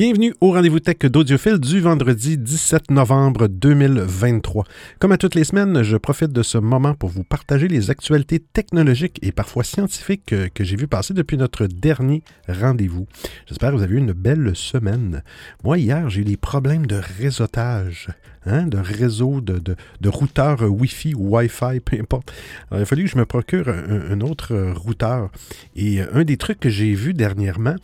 Bienvenue au rendez-vous tech d'Audiophile du vendredi 17 novembre 2023. Comme à toutes les semaines, je profite de ce moment pour vous partager les actualités technologiques et parfois scientifiques que, j'ai vu passer depuis notre dernier rendez-vous. J'espère que vous avez eu une belle semaine. Moi, hier, j'ai eu des problèmes de réseautage. Hein, de réseau, de, de, routeur Wi-Fi ou Wi-Fi, peu importe. Alors, il a fallu que je me procure un, autre routeur. Et un des trucs que j'ai vu dernièrement,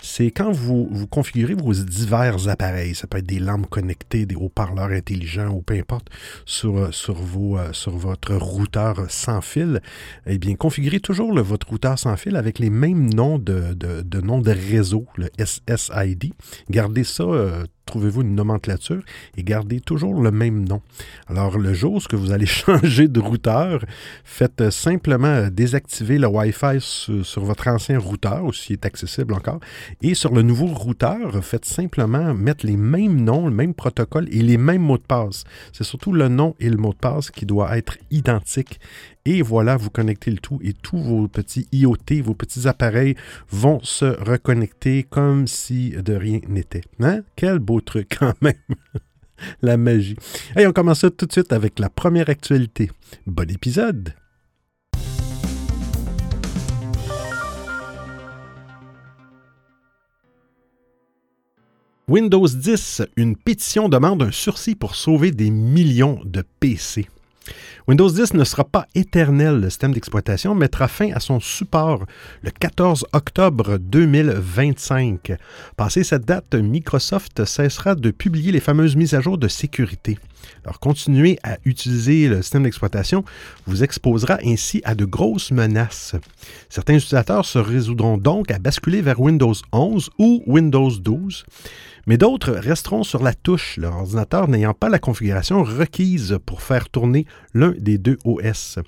c'est quand vous, vous configurez vos divers appareils, ça peut être des lampes connectées, des haut-parleurs intelligents ou peu importe, sur, sur, vos, sur votre routeur sans fil, eh bien, configurez toujours votre routeur sans fil avec les mêmes noms de, de, de noms de réseau, le SSID. Gardez ça euh, trouvez-vous une nomenclature et gardez toujours le même nom. Alors, le jour où vous allez changer de routeur, faites simplement désactiver le Wi-Fi sur, votre ancien routeur, ou s'il est accessible encore, et sur le nouveau routeur, faites simplement mettre les mêmes noms, le même protocole et les mêmes mots de passe. C'est surtout le nom et le mot de passe qui doit être identiques et voilà, vous connectez le tout et tous vos petits IoT, vos petits appareils vont se reconnecter comme si de rien n'était. Hein? Quel beau truc quand même! la magie. Et on commence tout de suite avec la première actualité. Bon épisode! Windows 10, une pétition demande un sursis pour sauver des millions de PC. Windows 10 ne sera pas éternel. Le système d'exploitation mettra fin à son support le 14 octobre 2025. Passé cette date, Microsoft cessera de publier les fameuses mises à jour de sécurité. Alors, continuer à utiliser le système d'exploitation vous exposera ainsi à de grosses menaces. Certains utilisateurs se résoudront donc à basculer vers Windows 11 ou Windows 12 mais d'autres resteront sur la touche, leur ordinateur n'ayant pas la configuration requise pour faire tourner l'un des deux OS.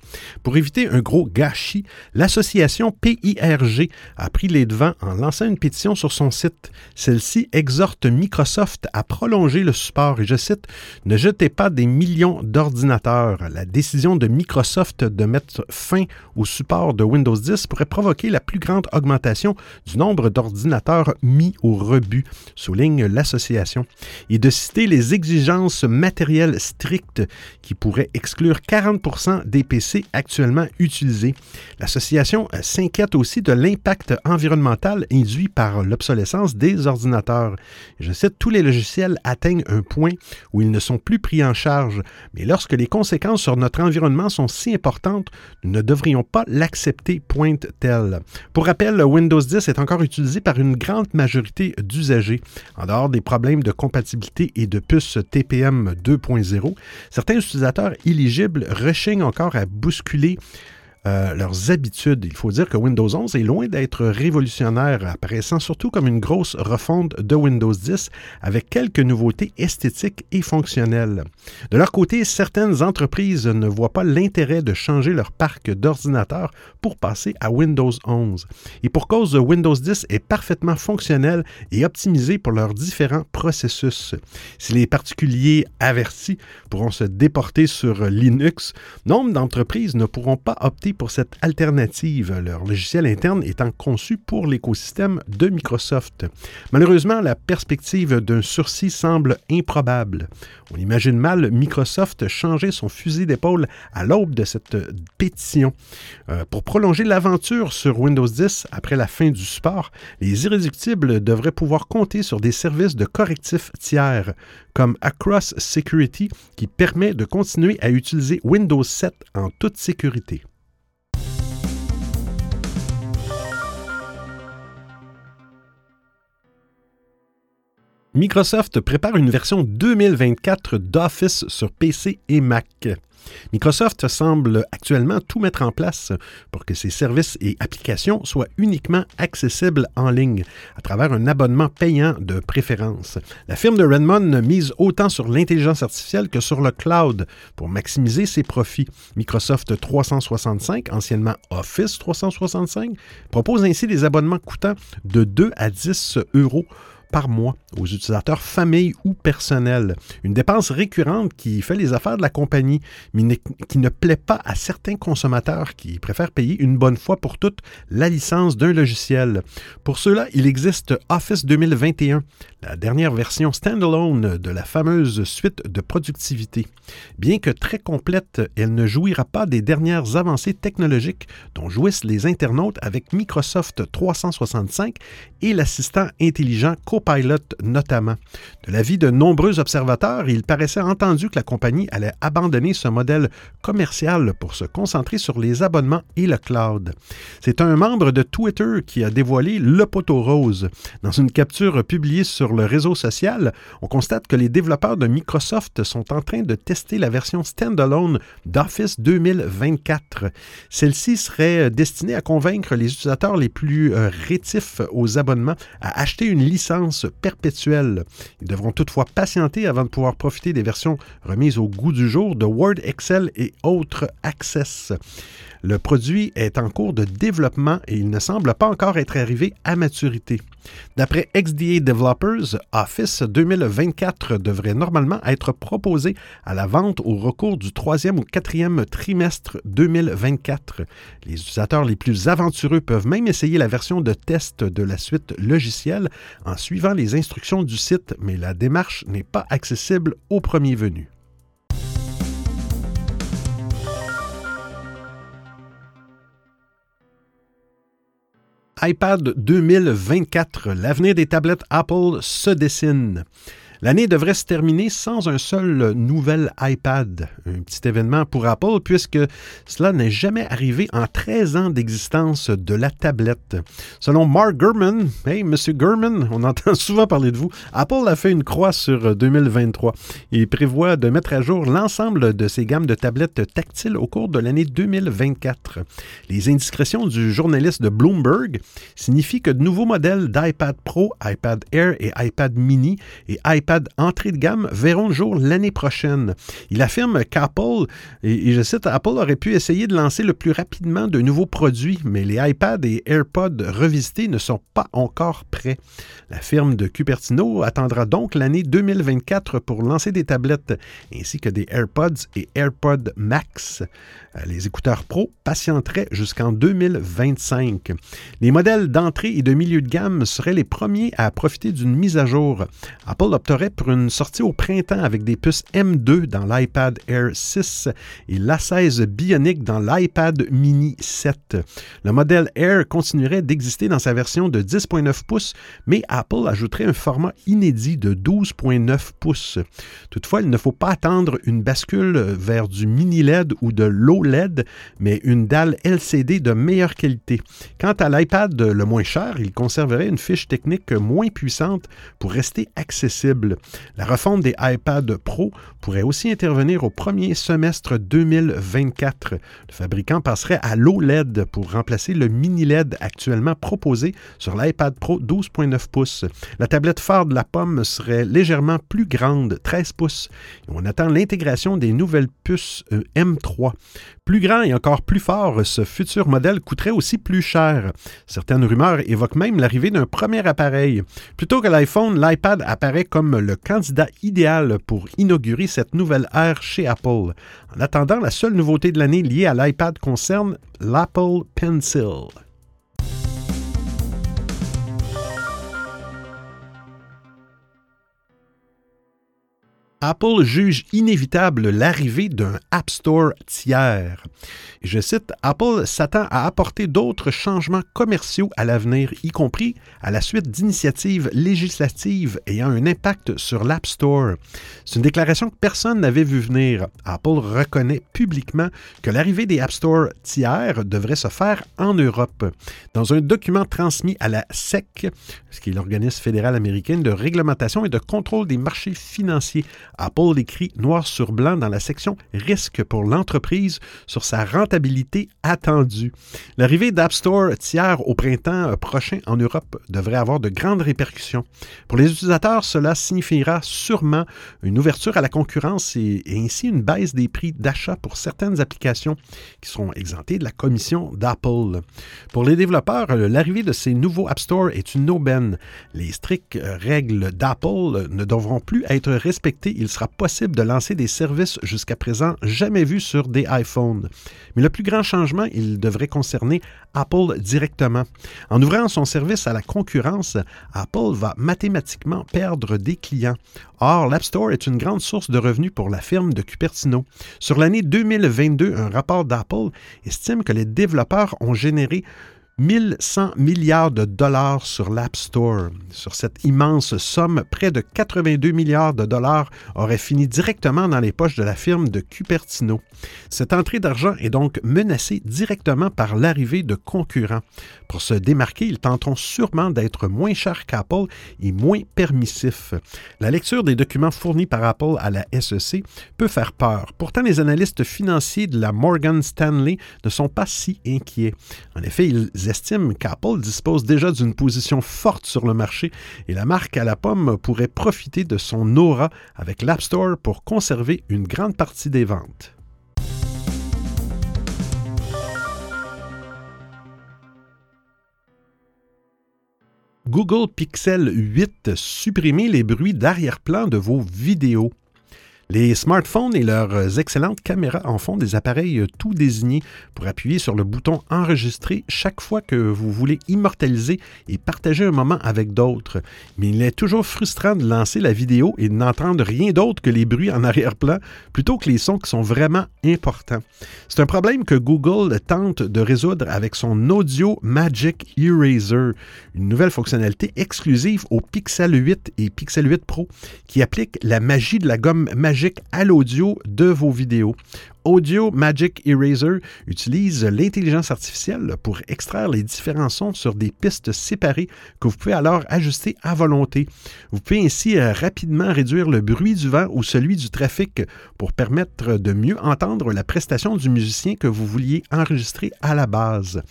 Pour éviter un gros gâchis, l'association PIRG a pris les devants en lançant une pétition sur son site. Celle-ci exhorte Microsoft à prolonger le support et je cite Ne jetez pas des millions d'ordinateurs. La décision de Microsoft de mettre fin au support de Windows 10 pourrait provoquer la plus grande augmentation du nombre d'ordinateurs mis au rebut, souligne l'association, et de citer les exigences matérielles strictes qui pourraient exclure 40 des PC actuellement utilisés. L'association euh, s'inquiète aussi de l'impact environnemental induit par l'obsolescence des ordinateurs. Je cite, tous les logiciels atteignent un point où ils ne sont plus pris en charge, mais lorsque les conséquences sur notre environnement sont si importantes, nous ne devrions pas l'accepter, pointe-t-elle. Pour rappel, Windows 10 est encore utilisé par une grande majorité d'usagers. En des problèmes de compatibilité et de puces TPM 2.0, certains utilisateurs éligibles rechignent encore à bousculer euh, leurs habitudes. Il faut dire que Windows 11 est loin d'être révolutionnaire, apparaissant surtout comme une grosse refonte de Windows 10 avec quelques nouveautés esthétiques et fonctionnelles. De leur côté, certaines entreprises ne voient pas l'intérêt de changer leur parc d'ordinateurs pour passer à Windows 11. Et pour cause, Windows 10 est parfaitement fonctionnel et optimisé pour leurs différents processus. Si les particuliers avertis pourront se déporter sur Linux, nombre d'entreprises ne pourront pas opter pour cette alternative, leur logiciel interne étant conçu pour l'écosystème de Microsoft. Malheureusement, la perspective d'un sursis semble improbable. On imagine mal Microsoft changer son fusil d'épaule à l'aube de cette pétition. Euh, pour prolonger l'aventure sur Windows 10 après la fin du support, les irréductibles devraient pouvoir compter sur des services de correctifs tiers comme Across Security qui permet de continuer à utiliser Windows 7 en toute sécurité. Microsoft prépare une version 2024 d'Office sur PC et Mac. Microsoft semble actuellement tout mettre en place pour que ses services et applications soient uniquement accessibles en ligne à travers un abonnement payant de préférence. La firme de Redmond mise autant sur l'intelligence artificielle que sur le cloud pour maximiser ses profits. Microsoft 365, anciennement Office 365, propose ainsi des abonnements coûtant de 2 à 10 euros par mois aux utilisateurs famille ou personnel. Une dépense récurrente qui fait les affaires de la compagnie, mais qui ne plaît pas à certains consommateurs qui préfèrent payer une bonne fois pour toutes la licence d'un logiciel. Pour cela, il existe Office 2021, la dernière version standalone de la fameuse suite de productivité. Bien que très complète, elle ne jouira pas des dernières avancées technologiques dont jouissent les internautes avec Microsoft 365 et l'assistant intelligent Copilot notamment. De l'avis de nombreux observateurs, il paraissait entendu que la compagnie allait abandonner ce modèle commercial pour se concentrer sur les abonnements et le cloud. C'est un membre de Twitter qui a dévoilé le poteau rose. Dans une capture publiée sur le réseau social, on constate que les développeurs de Microsoft sont en train de tester la version standalone d'Office 2024. Celle-ci serait destinée à convaincre les utilisateurs les plus euh, rétifs aux abonnements à acheter une licence perpétuelle. Ils devront toutefois patienter avant de pouvoir profiter des versions remises au goût du jour de Word, Excel et autres Access. Le produit est en cours de développement et il ne semble pas encore être arrivé à maturité. D'après XDA Developers, Office 2024 devrait normalement être proposé à la vente au recours du troisième ou quatrième trimestre 2024. Les utilisateurs les plus aventureux peuvent même essayer la version de test de la suite logicielle en suivant les instructions du site, mais la démarche n'est pas accessible au premier venu. iPad 2024, l'avenir des tablettes Apple se dessine. L'année devrait se terminer sans un seul nouvel iPad, un petit événement pour Apple puisque cela n'est jamais arrivé en 13 ans d'existence de la tablette. Selon Mark Gurman, hey Monsieur Gurman, on entend souvent parler de vous, Apple a fait une croix sur 2023 et prévoit de mettre à jour l'ensemble de ses gammes de tablettes tactiles au cours de l'année 2024. Les indiscrétions du journaliste de Bloomberg signifient que de nouveaux modèles d'iPad Pro, iPad Air et iPad mini et iPad entrée de gamme verront le jour l'année prochaine. Il affirme qu'Apple, et, je cite, Apple aurait pu essayer de lancer le plus rapidement de nouveaux produits, mais les iPads et AirPods revisités ne sont pas encore prêts. La firme de Cupertino attendra donc l'année 2024 pour lancer des tablettes ainsi que des AirPods et AirPods Max. Euh, les écouteurs Pro patienteraient jusqu'en 2025. Les modèles d'entrée et de milieu de gamme seraient les premiers à profiter d'une mise à jour. Apple pour une sortie au printemps avec des puces M2 dans l'iPad Air 6 et l'A16 Bionic dans l'iPad Mini 7. Le modèle Air continuerait d'exister dans sa version de 10.9 pouces, mais Apple ajouterait un format inédit de 12.9 pouces. Toutefois, il ne faut pas attendre une bascule vers du mini LED ou de low LED, mais une dalle LCD de meilleure qualité. Quant à l'iPad le moins cher, il conserverait une fiche technique moins puissante pour rester accessible. La refonte des iPad Pro pourrait aussi intervenir au premier semestre 2024. Le fabricant passerait à l'OLED pour remplacer le mini LED actuellement proposé sur l'iPad Pro 12.9 pouces. La tablette phare de la pomme serait légèrement plus grande, 13 pouces. on attend l'intégration des nouvelles puces euh, M3. Plus grand et encore plus fort, ce futur modèle coûterait aussi plus cher. Certaines rumeurs évoquent même l'arrivée d'un premier appareil. Plutôt que l'iPhone, l'iPad apparaît comme le candidat idéal pour inaugurer cette nouvelle ère chez Apple. En attendant, la seule nouveauté de l'année liée à l'iPad concerne l'Apple Pencil. Apple juge inévitable l'arrivée d'un App Store tiers. je cite, Apple s'attend à apporter d'autres changements commerciaux à l'avenir, y compris à la suite d'initiatives législatives ayant un impact sur l'App Store. C'est une déclaration que personne n'avait vu venir. Apple reconnaît publiquement que l'arrivée des App Store tiers devrait se faire en Europe. Dans un document transmis à la SEC, ce qui est l'organisme fédéral américain de réglementation et de contrôle des marchés financiers, Apple l'écrit noir sur blanc dans la section Risque pour l'entreprise sur sa rentabilité attendue. L'arrivée d'App Store tiers au printemps prochain en Europe devrait avoir de grandes répercussions. Pour les utilisateurs, cela signifiera sûrement une ouverture à la concurrence et, ainsi une baisse des prix d'achat pour certaines applications qui seront exemptées de la commission d'Apple. Pour les développeurs, l'arrivée de ces nouveaux App Store est une aubaine. Les strictes règles d'Apple ne devront plus être respectées. Il sera possible de lancer des services jusqu'à présent jamais vus sur des iPhones. Mais le plus grand changement, il devrait concerner Apple directement. En ouvrant son service à la concurrence, Apple va mathématiquement perdre des clients. Or, l'App Store est une grande source de revenus pour la firme de Cupertino. Sur l'année 2022, un rapport d'Apple estime que les développeurs ont généré 1100 milliards de dollars sur l'App Store. Sur cette immense somme, près de 82 milliards de dollars auraient fini directement dans les poches de la firme de Cupertino. Cette entrée d'argent est donc menacée directement par l'arrivée de concurrents. Pour se démarquer, ils tenteront sûrement d'être moins chers qu'Apple et moins permissifs. La lecture des documents fournis par Apple à la SEC peut faire peur. Pourtant, les analystes financiers de la Morgan Stanley ne sont pas si inquiets. En effet, ils estiment qu'Apple dispose déjà d'une position forte sur le marché et la marque à la pomme pourrait profiter de son aura avec l'App Store pour conserver une grande partie des ventes. Google Pixel 8, supprimez les bruits d'arrière-plan de vos vidéos. Les smartphones et leurs excellentes caméras en font des appareils tout désignés pour appuyer sur le bouton Enregistrer chaque fois que vous voulez immortaliser et partager un moment avec d'autres. Mais il est toujours frustrant de lancer la vidéo et de n'entendre rien d'autre que les bruits en arrière-plan plutôt que les sons qui sont vraiment importants. C'est un problème que Google tente de résoudre avec son Audio Magic Eraser, une nouvelle fonctionnalité exclusive au Pixel 8 et Pixel 8 Pro qui applique la magie de la gomme magique à l'audio de vos vidéos. Audio Magic Eraser utilise l'intelligence artificielle pour extraire les différents sons sur des pistes séparées que vous pouvez alors ajuster à volonté. Vous pouvez ainsi euh, rapidement réduire le bruit du vent ou celui du trafic pour permettre de mieux entendre la prestation du musicien que vous vouliez enregistrer à la base.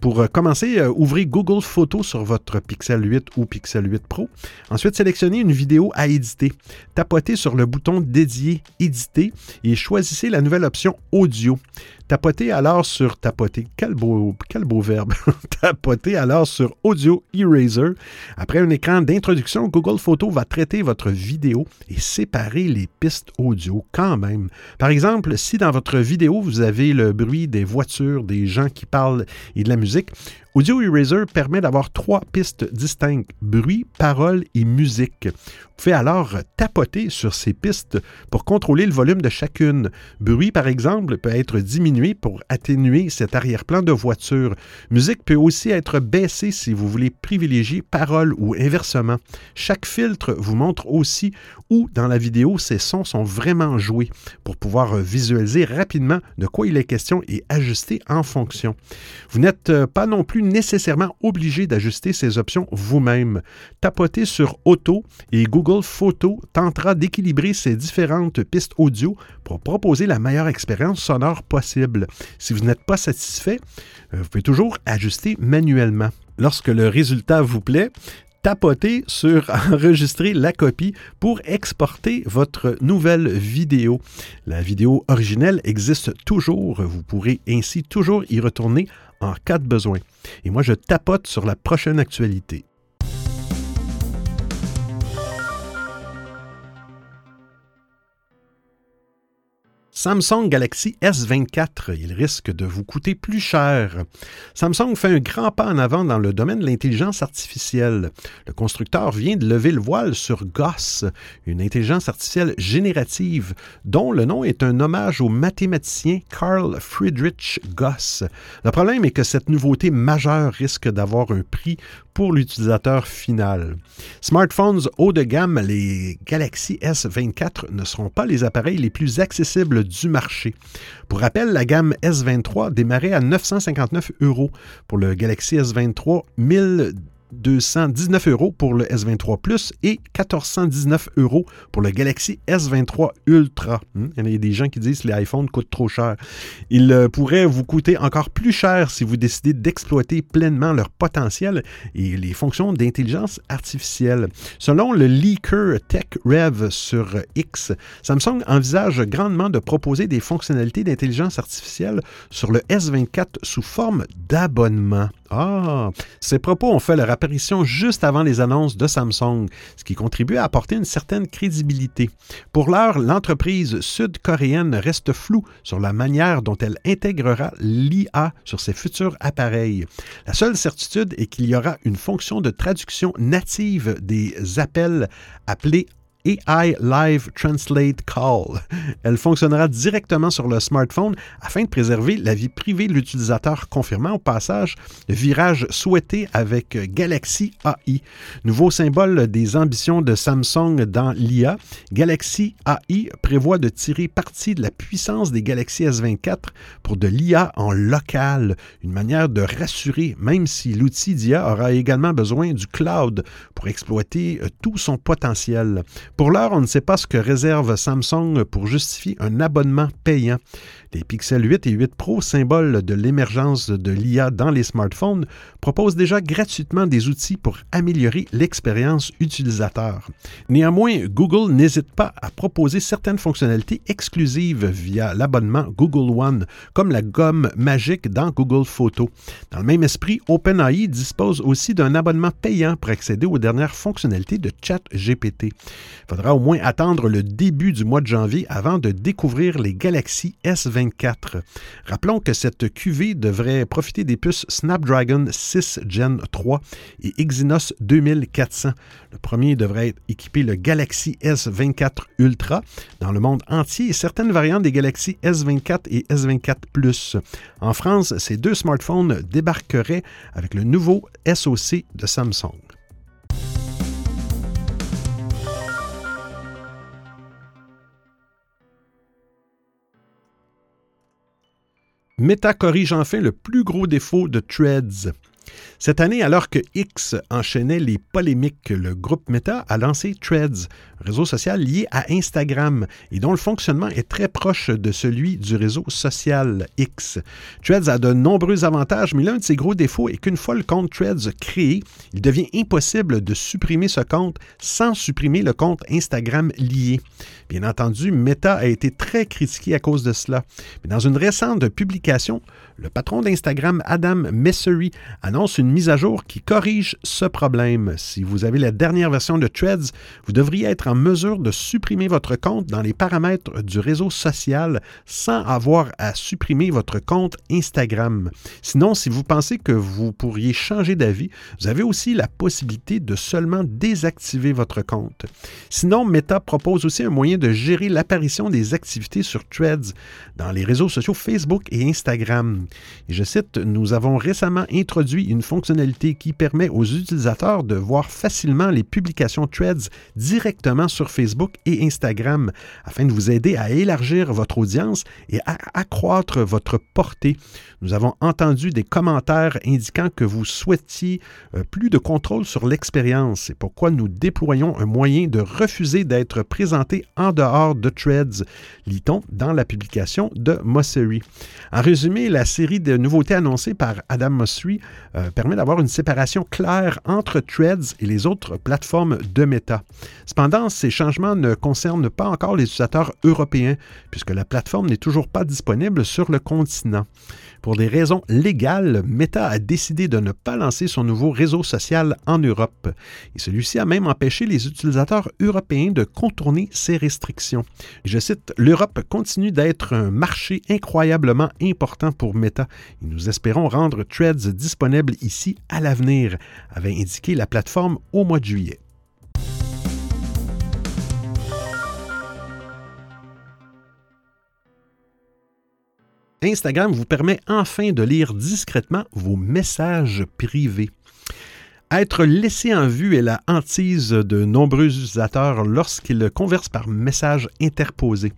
Pour euh, commencer, euh, ouvrez Google Photos sur votre Pixel 8 ou Pixel 8 Pro. Ensuite, sélectionnez une vidéo à éditer. Tapotez sur le bouton dédié Éditer et choisissez la nouvelle option audio. Tapotez alors sur tapoter. Quel beau, verbe. tapotez alors sur Audio Eraser. Après un écran d'introduction, Google Photos va traiter votre vidéo et séparer les pistes audio quand même. Par exemple, si dans votre vidéo vous avez le bruit des voitures, des gens qui parlent et de la musique, Audio Eraser permet d'avoir trois pistes distinctes, bruit, parole et musique. Vous pouvez alors tapoter sur ces pistes pour contrôler le volume de chacune. Bruit, par exemple, peut être diminué pour atténuer cet arrière-plan de voiture. Musique peut aussi être baissée si vous voulez privilégier parole ou inversement. Chaque filtre vous montre aussi où dans la vidéo ces sons sont vraiment joués pour pouvoir visualiser rapidement de quoi il est question et ajuster en fonction. Vous n'êtes pas non plus nécessairement obligé d'ajuster ces options vous-même. Tapotez sur Auto et Google Photos tentera d'équilibrer ces différentes pistes audio pour proposer la meilleure expérience sonore possible. Si vous n'êtes pas satisfait, euh, vous pouvez toujours ajuster manuellement. Lorsque le résultat vous plaît, tapotez sur enregistrer la copie pour exporter votre nouvelle vidéo. La vidéo originelle existe toujours. Vous pourrez ainsi toujours y retourner en cas de besoin. Et moi, je tapote sur la prochaine actualité. Samsung Galaxy S24, il risque de vous coûter plus cher. Samsung fait un grand pas en avant dans le domaine de l'intelligence artificielle. Le constructeur vient de lever le voile sur Goss, une intelligence artificielle générative dont le nom est un hommage au mathématicien Carl Friedrich Goss. Le problème est que cette nouveauté majeure risque d'avoir un prix pour l'utilisateur final. Smartphones haut de gamme, les Galaxy S24 ne seront pas les appareils les plus accessibles du marché. Pour rappel, la gamme S23 démarrait à 959 euros. Pour le Galaxy S23, 1000 1219 euros pour le S23 Plus et 1419 euros pour le Galaxy S23 Ultra. Hmm, il y a des gens qui disent que les iPhones coûtent trop cher. Ils euh, pourraient vous coûter encore plus cher si vous décidez d'exploiter pleinement leur potentiel et les fonctions d'intelligence artificielle. Selon le leaker TechRev sur X, Samsung envisage grandement de proposer des fonctionnalités d'intelligence artificielle sur le S24 sous forme d'abonnement. Ah, ces propos ont fait leur apparition juste avant les annonces de Samsung, ce qui contribue à apporter une certaine crédibilité. Pour l'heure, l'entreprise sud-coréenne reste floue sur la manière dont elle intégrera l'IA sur ses futurs appareils. La seule certitude est qu'il y aura une fonction de traduction native des appels appelée AI Live Translate Call. Elle fonctionnera directement sur le smartphone afin de préserver la vie privée de l'utilisateur, confirmant au passage le virage souhaité avec Galaxy AI. Nouveau symbole des ambitions de Samsung dans l'IA, Galaxy AI prévoit de tirer parti de la puissance des Galaxy S24 pour de l'IA en local, une manière de rassurer, même si l'outil d'IA aura également besoin du cloud pour exploiter tout son potentiel. Pour l'heure, on ne sait pas ce que réserve Samsung pour justifier un abonnement payant. Les Pixel 8 et 8 Pro, symbole de l'émergence de l'IA dans les smartphones, proposent déjà gratuitement des outils pour améliorer l'expérience utilisateur. Néanmoins, Google n'hésite pas à proposer certaines fonctionnalités exclusives via l'abonnement Google One, comme la gomme magique dans Google Photos. Dans le même esprit, OpenAI dispose aussi d'un abonnement payant pour accéder aux dernières fonctionnalités de ChatGPT. Il faudra au moins attendre le début du mois de janvier avant de découvrir les Galaxy S20 Rappelons que cette QV devrait profiter des puces Snapdragon 6 Gen 3 et Exynos 2400. Le premier devrait équiper le Galaxy S24 Ultra dans le monde entier et certaines variantes des Galaxy S24 et S24 Plus. En France, ces deux smartphones débarqueraient avec le nouveau SoC de Samsung. Meta corrige enfin le plus gros défaut de Threads. Cette année, alors que X enchaînait les polémiques, le groupe Meta a lancé Threads, réseau social lié à Instagram et dont le fonctionnement est très proche de celui du réseau social X. Threads a de nombreux avantages, mais l'un de ses gros défauts est qu'une fois le compte Threads créé, il devient impossible de supprimer ce compte sans supprimer le compte Instagram lié. Bien entendu, Meta a été très critiqué à cause de cela. Mais dans une récente publication, le patron d'Instagram, Adam Messery, annonce une mise à jour qui corrige ce problème. Si vous avez la dernière version de Threads, vous devriez être mesure de supprimer votre compte dans les paramètres du réseau social sans avoir à supprimer votre compte Instagram. Sinon, si vous pensez que vous pourriez changer d'avis, vous avez aussi la possibilité de seulement désactiver votre compte. Sinon, Meta propose aussi un moyen de gérer l'apparition des activités sur Threads dans les réseaux sociaux Facebook et Instagram. Et je cite, Nous avons récemment introduit une fonctionnalité qui permet aux utilisateurs de voir facilement les publications Threads directement sur Facebook et Instagram afin de vous aider à élargir votre audience et à accroître votre portée. Nous avons entendu des commentaires indiquant que vous souhaitiez euh, plus de contrôle sur l'expérience. C'est pourquoi nous déployons un moyen de refuser d'être présenté en dehors de Threads, lit-on dans la publication de Mosseri. En résumé, la série de nouveautés annoncées par Adam Mosseri euh, permet d'avoir une séparation claire entre Threads et les autres plateformes de Meta. Cependant, ces changements ne concernent pas encore les utilisateurs européens, puisque la plateforme n'est toujours pas disponible sur le continent. Pour des raisons légales, Meta a décidé de ne pas lancer son nouveau réseau social en Europe. Et celui-ci a même empêché les utilisateurs européens de contourner ces restrictions. Je cite, L'Europe continue d'être un marché incroyablement important pour Meta et nous espérons rendre Threads disponible ici à l'avenir, avait indiqué la plateforme au mois de juillet. Instagram vous permet enfin de lire discrètement vos messages privés. Être laissé en vue est la hantise de nombreux utilisateurs lorsqu'ils conversent par message interposé.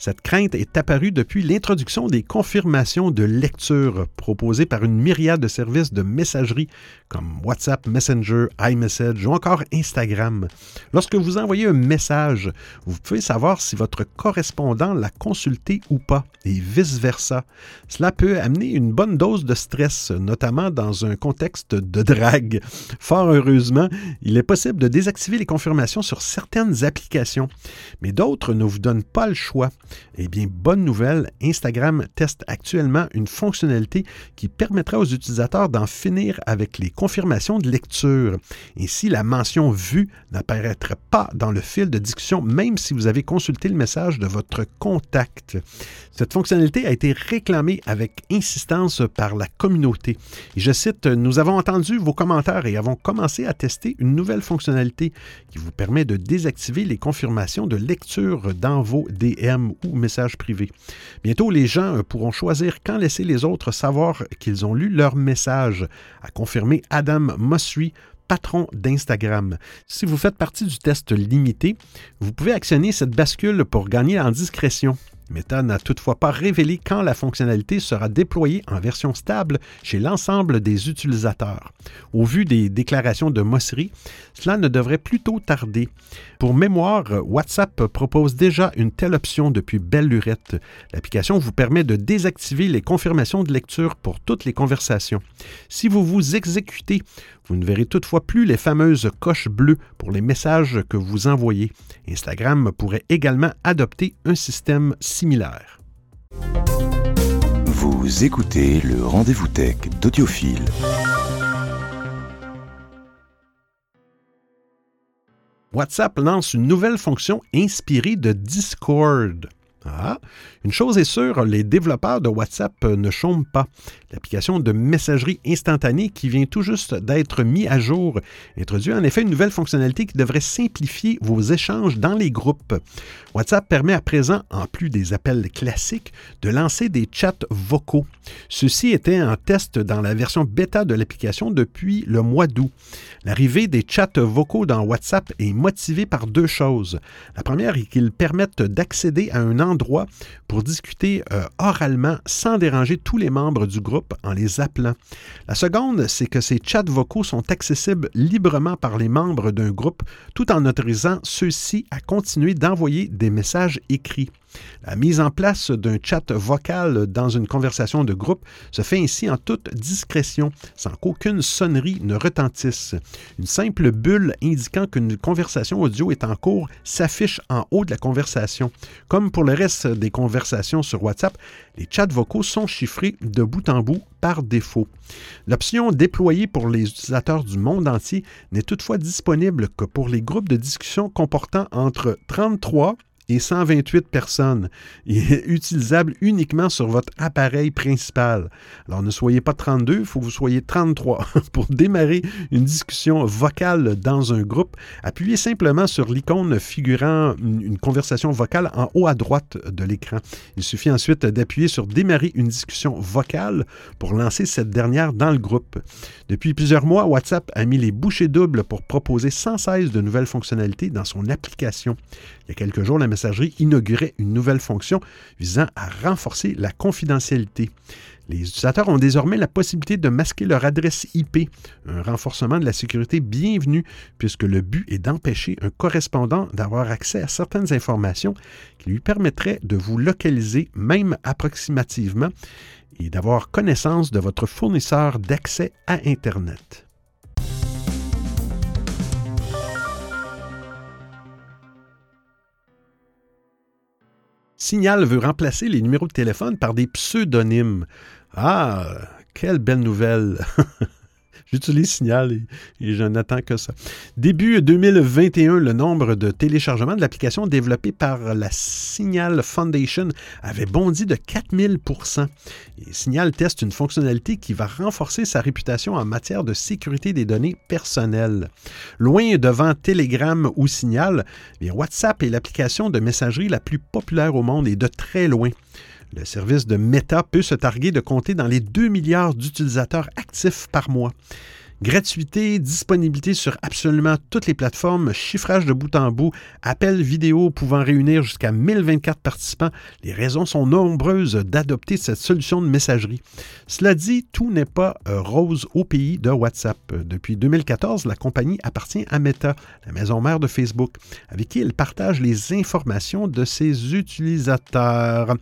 Cette crainte est apparue depuis l'introduction des confirmations de lecture proposées par une myriade de services de messagerie comme WhatsApp, Messenger, iMessage ou encore Instagram. Lorsque vous envoyez un message, vous pouvez savoir si votre correspondant l'a consulté ou pas et vice-versa. Cela peut amener une bonne dose de stress, notamment dans un contexte de drague. Fort heureusement, il est possible de désactiver les confirmations sur certaines applications, mais d'autres ne vous donnent pas le choix. Eh bien, bonne nouvelle, Instagram teste actuellement une fonctionnalité qui permettra aux utilisateurs d'en finir avec les confirmations de lecture. Ainsi, la mention vue n'apparaîtra pas dans le fil de discussion, même si vous avez consulté le message de votre contact. Cette fonctionnalité a été réclamée avec insistance par la communauté. Je cite, Nous avons entendu vos commentaires et avons commencé à tester une nouvelle fonctionnalité qui vous permet de désactiver les confirmations de lecture dans vos DM ou messages privés. Bientôt, les gens pourront choisir quand laisser les autres savoir qu'ils ont lu leur message, a confirmé Adam Mossry, patron d'Instagram. Si vous faites partie du test limité, vous pouvez actionner cette bascule pour gagner en discrétion. Meta n'a toutefois pas révélé quand la fonctionnalité sera déployée en version stable chez l'ensemble des utilisateurs. Au vu des déclarations de Mosseri, cela ne devrait plutôt tarder. Pour mémoire, WhatsApp propose déjà une telle option depuis belle lurette. L'application vous permet de désactiver les confirmations de lecture pour toutes les conversations. Si vous vous exécutez, vous ne verrez toutefois plus les fameuses coches bleues pour les messages que vous envoyez. Instagram pourrait également adopter un système similaire. Vous écoutez le rendez-vous tech d'Audiophile. WhatsApp lance une nouvelle fonction inspirée de Discord. Ah, une chose est sûre, les développeurs de WhatsApp ne chôment pas. L'application de messagerie instantanée qui vient tout juste d'être mise à jour introduit en effet une nouvelle fonctionnalité qui devrait simplifier vos échanges dans les groupes. WhatsApp permet à présent, en plus des appels classiques, de lancer des chats vocaux. Ceci était en test dans la version bêta de l'application depuis le mois d'août. L'arrivée des chats vocaux dans WhatsApp est motivée par deux choses. La première est qu'ils permettent d'accéder à un endroit pour discuter euh, oralement sans déranger tous les membres du groupe en les appelant. La seconde, c'est que ces chats vocaux sont accessibles librement par les membres d'un groupe tout en autorisant ceux-ci à continuer d'envoyer des messages écrits. La mise en place d'un chat vocal dans une conversation de groupe se fait ainsi en toute discrétion, sans qu'aucune sonnerie ne retentisse. Une simple bulle indiquant qu'une conversation audio est en cours s'affiche en haut de la conversation. Comme pour le reste des conversations sur WhatsApp, les chats vocaux sont chiffrés de bout en bout par défaut. L'option déployée pour les utilisateurs du monde entier n'est toutefois disponible que pour les groupes de discussion comportant entre 33 et 128 personnes. Il utilisable uniquement sur votre appareil principal. Alors ne soyez pas 32, il faut que vous soyez 33. Pour démarrer une discussion vocale dans un groupe, appuyez simplement sur l'icône figurant une conversation vocale en haut à droite de l'écran. Il suffit ensuite d'appuyer sur Démarrer une discussion vocale pour lancer cette dernière dans le groupe. Depuis plusieurs mois, WhatsApp a mis les bouchées doubles pour proposer sans cesse de nouvelles fonctionnalités dans son application. Il y a quelques jours, la messagerie inaugurait une nouvelle fonction visant à renforcer la confidentialité. Les utilisateurs ont désormais la possibilité de masquer leur adresse IP, un renforcement de la sécurité bienvenu puisque le but est d'empêcher un correspondant d'avoir accès à certaines informations qui lui permettraient de vous localiser même approximativement et d'avoir connaissance de votre fournisseur d'accès à Internet. Signal veut remplacer les numéros de téléphone par des pseudonymes. Ah, quelle belle nouvelle! J'utilise Signal et, je n'attends que ça. Début 2021, le nombre de téléchargements de l'application développée par la Signal Foundation avait bondi de 4000 et Signal teste une fonctionnalité qui va renforcer sa réputation en matière de sécurité des données personnelles. Loin devant Telegram ou Signal, WhatsApp est l'application de messagerie la plus populaire au monde et de très loin. Le service de Meta peut se targuer de compter dans les 2 milliards d'utilisateurs actifs par mois. Gratuité, disponibilité sur absolument toutes les plateformes, chiffrage de bout en bout, appels vidéo pouvant réunir jusqu'à 1024 participants. Les raisons sont nombreuses d'adopter cette solution de messagerie. Cela dit, tout n'est pas euh, rose au pays de WhatsApp. Depuis 2014, la compagnie appartient à Meta, la maison mère de Facebook, avec qui elle partage les informations de ses utilisateurs.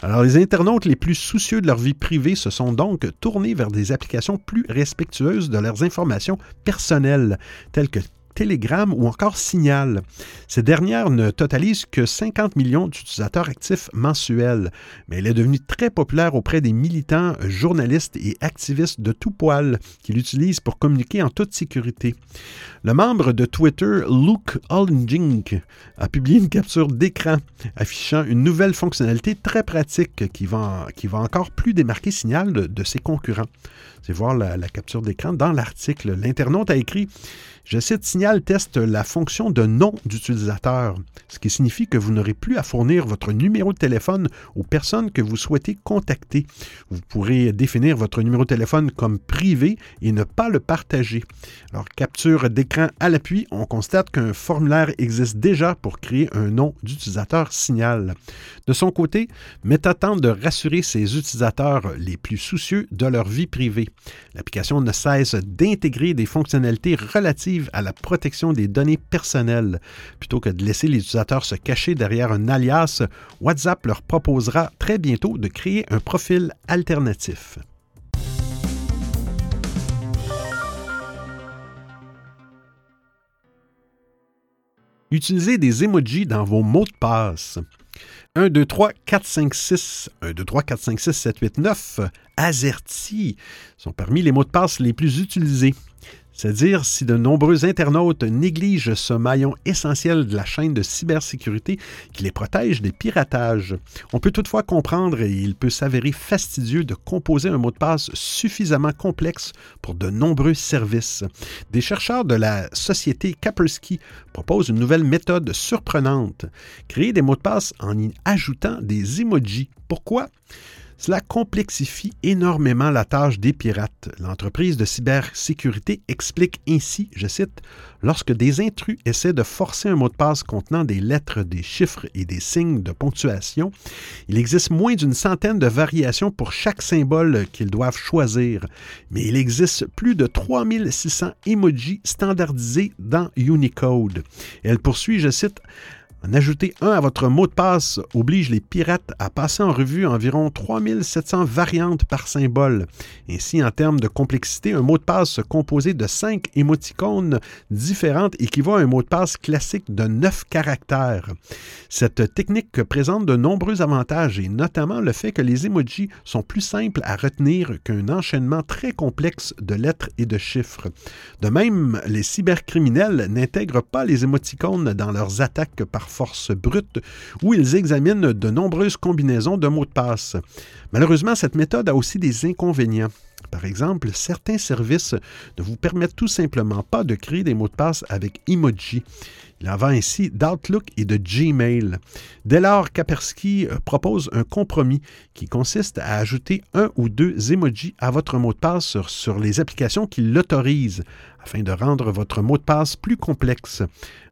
Alors, les internautes les plus soucieux de leur vie privée se sont donc tournés vers des applications plus respectueuses de leurs informations personnelles, telles que Telegram ou encore Signal. Ces dernières ne totalisent que 50 millions d'utilisateurs actifs mensuels, mais elle est devenue très populaire auprès des militants, journalistes et activistes de tout poil qui l'utilisent pour communiquer en toute sécurité. Le membre de Twitter, Luke Holding, a publié une capture d'écran affichant une nouvelle fonctionnalité très pratique qui va, qui va encore plus démarquer Signal de, ses concurrents. C'est voir la capture d'écran dans l'article. L'internaute a écrit je cite, Signal teste la fonction de nom d'utilisateur, ce qui signifie que vous n'aurez plus à fournir votre numéro de téléphone aux personnes que vous souhaitez contacter. Vous pourrez définir votre numéro de téléphone comme privé et ne pas le partager. Alors, capture d'écran à l'appui, on constate qu'un formulaire existe déjà pour créer un nom d'utilisateur Signal. De son côté, Meta tente de rassurer ses utilisateurs les plus soucieux de leur vie privée. L'application ne cesse d'intégrer des fonctionnalités relatives à la protection des données personnelles. Plutôt que de laisser les utilisateurs se cacher derrière un alias, WhatsApp leur proposera très bientôt de créer un profil alternatif. Utilisez des emojis dans vos mots de passe. 1, 2, 3, 4, 5, 6, 1, 2, 3, 4, 5, 6, 7, 8, 9, AZERTY sont parmi les mots de passe les plus utilisés. C'est-à-dire si de nombreux internautes négligent ce maillon essentiel de la chaîne de cybersécurité qui les protège des piratages. On peut toutefois comprendre et il peut s'avérer fastidieux de composer un mot de passe suffisamment complexe pour de nombreux services. Des chercheurs de la société Kaspersky proposent une nouvelle méthode surprenante, créer des mots de passe en y ajoutant des emojis. Pourquoi? Cela complexifie énormément la tâche des pirates. L'entreprise de cybersécurité explique ainsi, je cite, Lorsque des intrus essaient de forcer un mot de passe contenant des lettres, des chiffres et des signes de ponctuation, il existe moins d'une centaine de variations pour chaque symbole qu'ils doivent choisir, mais il existe plus de 3600 emojis standardisés dans Unicode. elle poursuit, je cite, en ajouter un à votre mot de passe oblige les pirates à passer en revue environ 3700 variantes par symbole. Ainsi, en termes de complexité, un mot de passe composé de 5 émoticônes différentes équivaut à un mot de passe classique de 9 caractères. Cette technique présente de nombreux avantages et notamment le fait que les emojis sont plus simples à retenir qu'un enchaînement très complexe de lettres et de chiffres. De même, les cybercriminels n'intègrent pas les émoticônes dans leurs attaques par force brute où ils examinent de nombreuses combinaisons de mots de passe. Malheureusement, cette méthode a aussi des inconvénients. Par exemple, certains services ne vous permettent tout simplement pas de créer des mots de passe avec emoji. Il en va ainsi d'Outlook et de Gmail. Dès lors, Kaspersky euh, propose un compromis qui consiste à ajouter un ou deux emojis à votre mot de passe sur, sur les applications qui l'autorisent afin de rendre votre mot de passe plus complexe.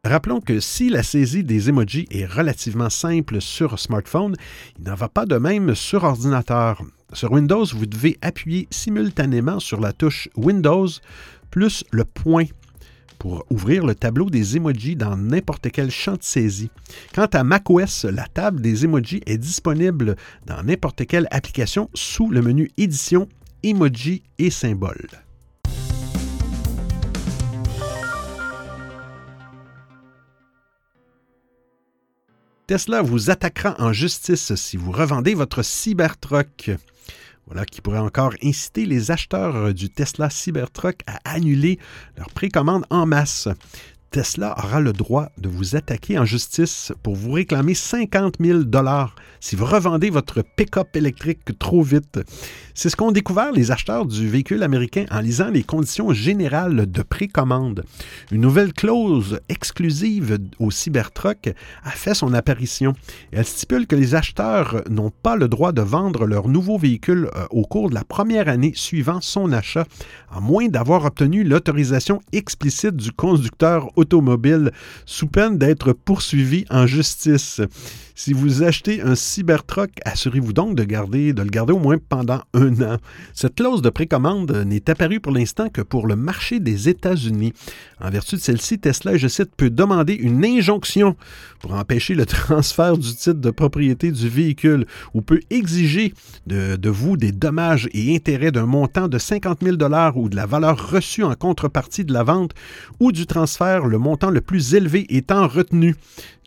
Rappelons que si la saisie des emojis est relativement simple sur smartphone, il n'en va pas de même sur ordinateur. Sur Windows, vous devez appuyer simultanément sur la touche Windows plus le point pour ouvrir le tableau des emojis dans n'importe quel champ de saisie. Quant à macOS, la table des emojis est disponible dans n'importe quelle application sous le menu Édition, Emoji et Symboles. Tesla vous attaquera en justice si vous revendez votre Cybertruck. Voilà qui pourrait encore inciter les acheteurs du Tesla Cybertruck à annuler leur précommande en masse. Tesla aura le droit de vous attaquer en justice pour vous réclamer 50 000 dollars si vous revendez votre pick-up électrique trop vite. C'est ce qu'ont découvert les acheteurs du véhicule américain en lisant les conditions générales de précommande. Une nouvelle clause exclusive au Cybertruck a fait son apparition. Elle stipule que les acheteurs n'ont pas le droit de vendre leur nouveau véhicule euh, au cours de la première année suivant son achat, à moins d'avoir obtenu l'autorisation explicite du conducteur automobile sous peine d'être poursuivi en justice. Si vous achetez un Cybertruck, assurez-vous donc de, garder, de le garder au moins pendant un an. Cette clause de précommande n'est apparue pour l'instant que pour le marché des États-Unis. En vertu de celle-ci, Tesla, je cite, peut demander une injonction pour empêcher le transfert du titre de propriété du véhicule ou peut exiger de, de vous des dommages et intérêts d'un montant de 50 000 ou de la valeur reçue en contrepartie de la vente ou du transfert, le montant le plus élevé étant retenu.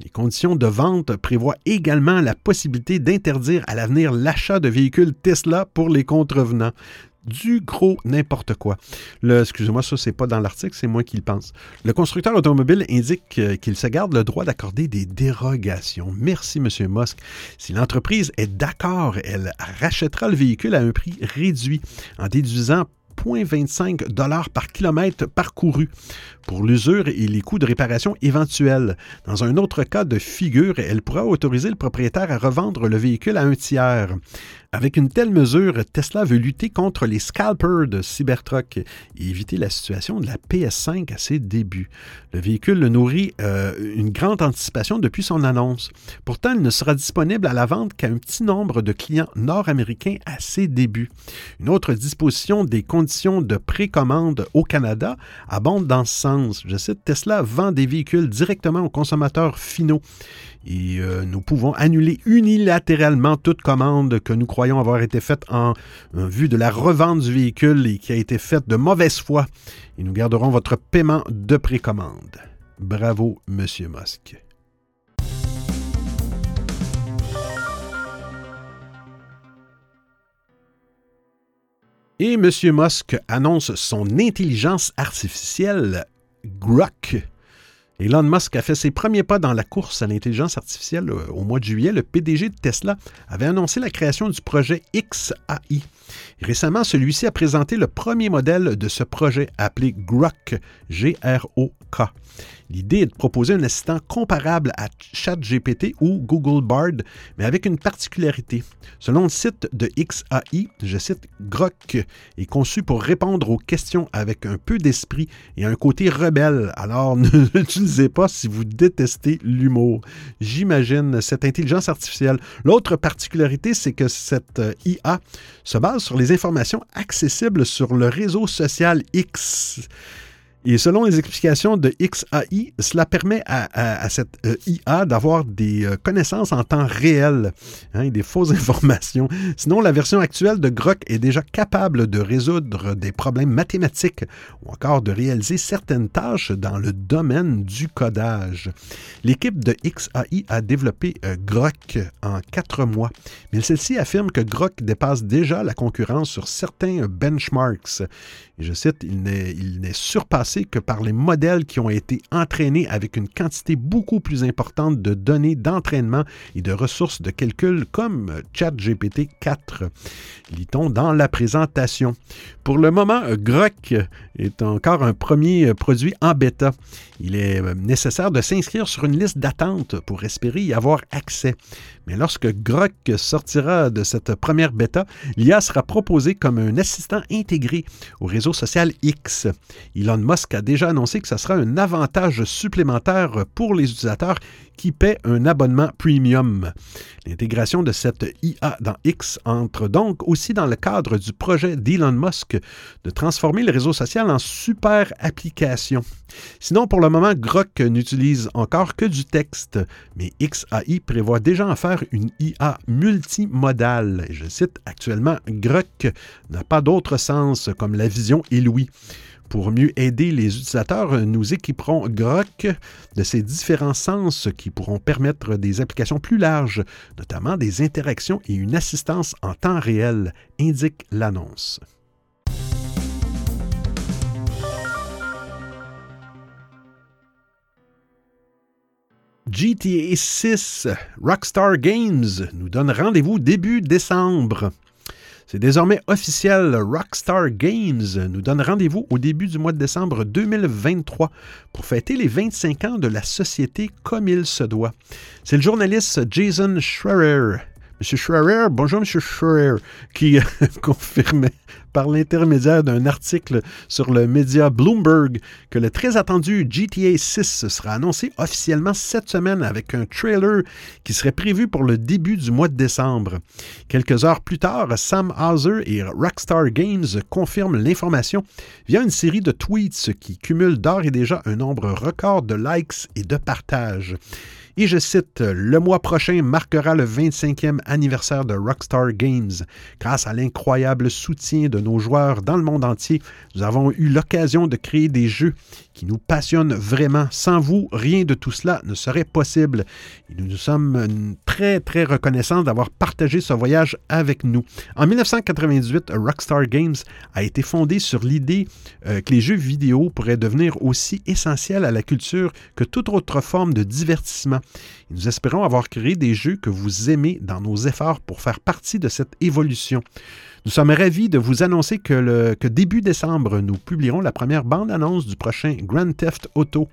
Les conditions de vente prévoient également la possibilité d'interdire à l'avenir l'achat de véhicules Tesla pour les contrevenants du gros n'importe quoi. Excusez-moi, ça, c'est pas dans l'article, c'est moi qui le pense. Le constructeur automobile indique qu'il se garde le droit d'accorder des dérogations. Merci, M. Musk. Si l'entreprise est d'accord, elle rachètera le véhicule à un prix réduit en déduisant 0,25 dollars par kilomètre parcouru pour l'usure et les coûts de réparation éventuels. Dans un autre cas de figure, elle pourra autoriser le propriétaire à revendre le véhicule à un tiers. Avec une telle mesure, Tesla veut lutter contre les scalpers de Cybertruck et éviter la situation de la PS5 à ses débuts. Le véhicule nourrit euh, une grande anticipation depuis son annonce. Pourtant, il ne sera disponible à la vente qu'à un petit nombre de clients nord-américains à ses débuts. Une autre disposition des conditions de précommande au Canada abonde dans ce sens. Je cite, Tesla vend des véhicules directement aux consommateurs finaux et euh, nous pouvons annuler unilatéralement toute commande que nous croyons avoir été faite en, vue de la revente du véhicule et qui a été faite de mauvaise foi. Et nous garderons votre paiement de précommande. Bravo, Monsieur Musk. Et M. Musk annonce son intelligence artificielle Grok Elon Musk a fait ses premiers pas dans la course à l'intelligence artificielle euh, au mois de juillet. Le PDG de Tesla avait annoncé la création du projet XAI. Récemment, celui-ci a présenté le premier modèle de ce projet appelé Grok, G-R-O-K. L'idée est de proposer un assistant comparable à ChatGPT ou Google Bard, mais avec une particularité. Selon le site de XAI, je cite, Grok est conçu pour répondre aux questions avec un peu d'esprit et un côté rebelle. Alors ne l'utilisez pas si vous détestez l'humour. J'imagine cette intelligence artificielle. L'autre particularité, c'est que cette euh, IA se base sur les informations accessibles sur le réseau social X. Et selon les explications de XAI, cela permet à, cette euh, IA d'avoir des euh, connaissances en temps réel hein, et des fausses informations. Sinon, la version actuelle de Grok est déjà capable de résoudre des problèmes mathématiques ou encore de réaliser certaines tâches dans le domaine du codage. L'équipe de XAI a développé euh, Grok en quatre mois, mais celle-ci affirme que Grok dépasse déjà la concurrence sur certains benchmarks. Et je cite, il n'est surpassé que par les modèles qui ont été entraînés avec une quantité beaucoup plus importante de données d'entraînement et de ressources de calcul comme ChatGPT 4. Lit-on dans la présentation. Pour le moment, Grok est encore un premier produit en bêta. Il est nécessaire de s'inscrire sur une liste d'attente pour espérer y avoir accès. Lorsque Grok sortira de cette première bêta, l'IA sera proposée comme un assistant intégré au réseau social X. Elon Musk a déjà annoncé que ce sera un avantage supplémentaire pour les utilisateurs qui paient un abonnement premium. L'intégration de cette IA dans X entre donc aussi dans le cadre du projet d'Elon Musk de transformer le réseau social en super application. Sinon, pour le moment, Grok n'utilise encore que du texte, mais XAI prévoit déjà en faire une IA multimodale. je cite actuellement, Grok n'a pas d'autre sens comme la vision et l'ouïe. Pour mieux aider les utilisateurs, nous équiperons Grok de ces différents sens qui pourront permettre des applications plus larges, notamment des interactions et une assistance en temps réel, indique l'annonce. GTA 6 Rockstar Games nous donne rendez-vous début décembre. C'est désormais officiel, Rockstar Games nous donne rendez-vous au début du mois de décembre 2023 pour fêter les 25 ans de la société comme il se doit. C'est le journaliste Jason Schreier M. Schreier, bonjour M. Schreier, qui confirmait par l'intermédiaire d'un article sur le média Bloomberg que le très attendu GTA 6 sera annoncé officiellement cette semaine avec un trailer qui serait prévu pour le début du mois de décembre. Quelques heures plus tard, Sam Hauser et Rockstar Games confirment l'information via une série de tweets qui cumulent d'ores et déjà un nombre record de likes et de partages. Et je cite, Le mois prochain marquera le 25e anniversaire de Rockstar Games. Grâce à l'incroyable soutien de nos joueurs dans le monde entier, nous avons eu l'occasion de créer des jeux qui nous passionnent vraiment. Sans vous, rien de tout cela ne serait possible. Et nous nous sommes très, très reconnaissants d'avoir partagé ce voyage avec nous. En 1998, Rockstar Games a été fondé sur l'idée euh, que les jeux vidéo pourraient devenir aussi essentiels à la culture que toute autre forme de divertissement. Nous espérons avoir créé des jeux que vous aimez dans nos efforts pour faire partie de cette évolution. Nous sommes ravis de vous annoncer que, début décembre, nous publierons la première bande-annonce du prochain Grand Theft Auto.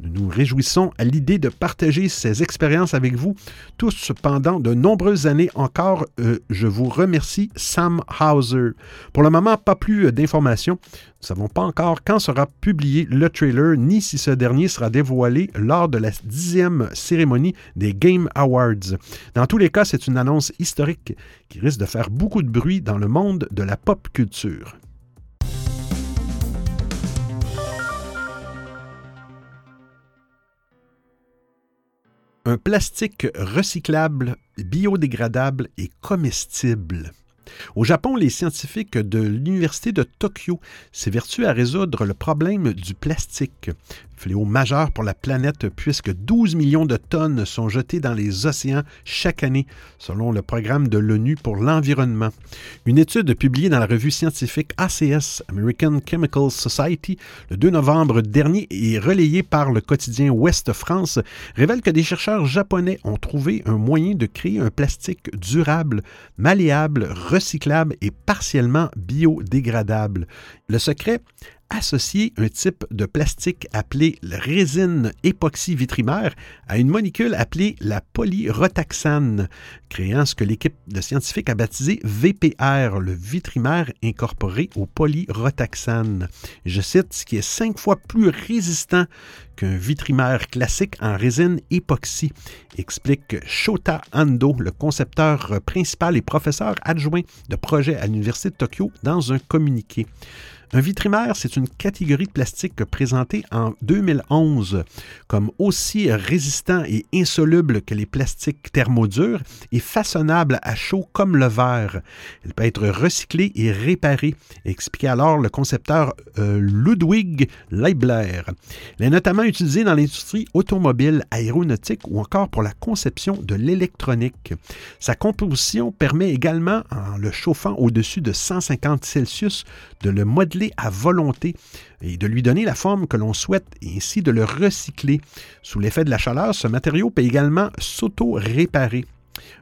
Nous nous réjouissons à l'idée de partager ces expériences avec vous tous pendant de nombreuses années encore. Euh, je vous remercie, Sam Hauser. Pour le moment, pas plus d'informations. Nous ne savons pas encore quand sera publié le trailer, ni si ce dernier sera dévoilé lors de la dixième cérémonie des Game Awards. Dans tous les cas, c'est une annonce historique qui risque de faire beaucoup de bruit dans le monde de la pop culture. un plastique recyclable, biodégradable et comestible. Au Japon, les scientifiques de l'Université de Tokyo s'évertuent à résoudre le problème du plastique fléau majeur pour la planète puisque 12 millions de tonnes sont jetées dans les océans chaque année, selon le programme de l'ONU pour l'environnement. Une étude publiée dans la revue scientifique ACS, American Chemical Society, le 2 novembre dernier et relayée par le quotidien Ouest France, révèle que des chercheurs japonais ont trouvé un moyen de créer un plastique durable, malléable, recyclable et partiellement biodégradable. Le secret associer un type de plastique appelé résine époxy vitrimaire à une molécule appelée la polyrotaxane, créant ce que l'équipe de scientifiques a baptisé VPR, le vitrimère incorporé au polyrotaxane. Je cite, ce qui est cinq fois plus résistant qu'un vitrimère classique en résine époxy, explique Shota Ando, le concepteur principal et professeur adjoint de projet à l'Université de Tokyo, dans un communiqué. Un vitrimère, c'est une catégorie de plastique présentée en 2011 comme aussi résistant et insoluble que les plastiques thermodurs et façonnable à chaud comme le verre. Il peut être recyclé et réparé, expliquait alors le concepteur euh, Ludwig Leibler. Il est notamment utilisé dans l'industrie automobile, aéronautique ou encore pour la conception de l'électronique. Sa composition permet également, en le chauffant au-dessus de 150 Celsius, de le modeler à volonté et de lui donner la forme que l'on souhaite et ainsi de le recycler. Sous l'effet de la chaleur, ce matériau peut également s'auto-réparer.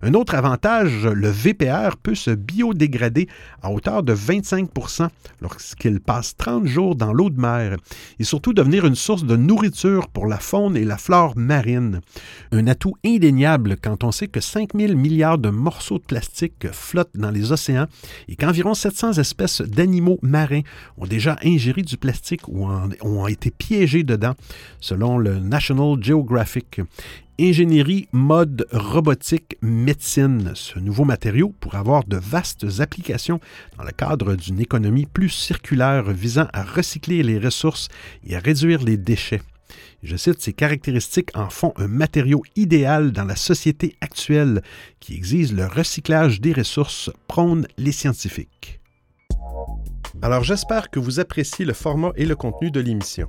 Un autre avantage, le VPR peut se biodégrader à hauteur de 25% lorsqu'il passe 30 jours dans l'eau de mer et surtout devenir une source de nourriture pour la faune et la flore marine. Un atout indéniable quand on sait que 5000 milliards de morceaux de plastique flottent dans les océans et qu'environ 700 espèces d'animaux marins ont déjà ingéré du plastique ou ont été piégés dedans, selon le National Geographic. Ingénierie, mode, robotique, médecine. Ce nouveau matériau pourrait avoir de vastes applications dans le cadre d'une économie plus circulaire visant à recycler les ressources et à réduire les déchets. Je cite, ces caractéristiques en font un matériau idéal dans la société actuelle qui exige le recyclage des ressources, prônent les scientifiques. Alors j'espère que vous appréciez le format et le contenu de l'émission.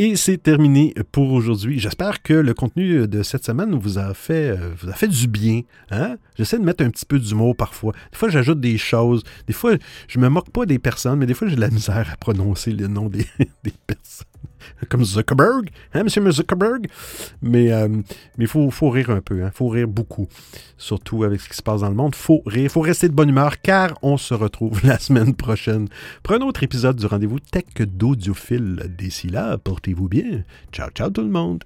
Et c'est terminé pour aujourd'hui. J'espère que le contenu de cette semaine vous a fait, euh, du bien. Hein? J'essaie de mettre un petit peu d'humour parfois. Des fois, j'ajoute des choses. Des fois, je me moque pas des personnes, mais des fois, j'ai de la misère à prononcer le nom des personnes. Comme Zuckerberg, hein, monsieur Zuckerberg? Mais euh, il faut, rire un peu, il hein? faut rire beaucoup. Surtout avec ce qui se passe dans le monde. faut rire, faut rester de bonne humeur, car on se retrouve la semaine prochaine pour un autre épisode du rendez-vous Tech d'Audiophile. D'ici là, portez-vous bien. Ciao, ciao tout le monde.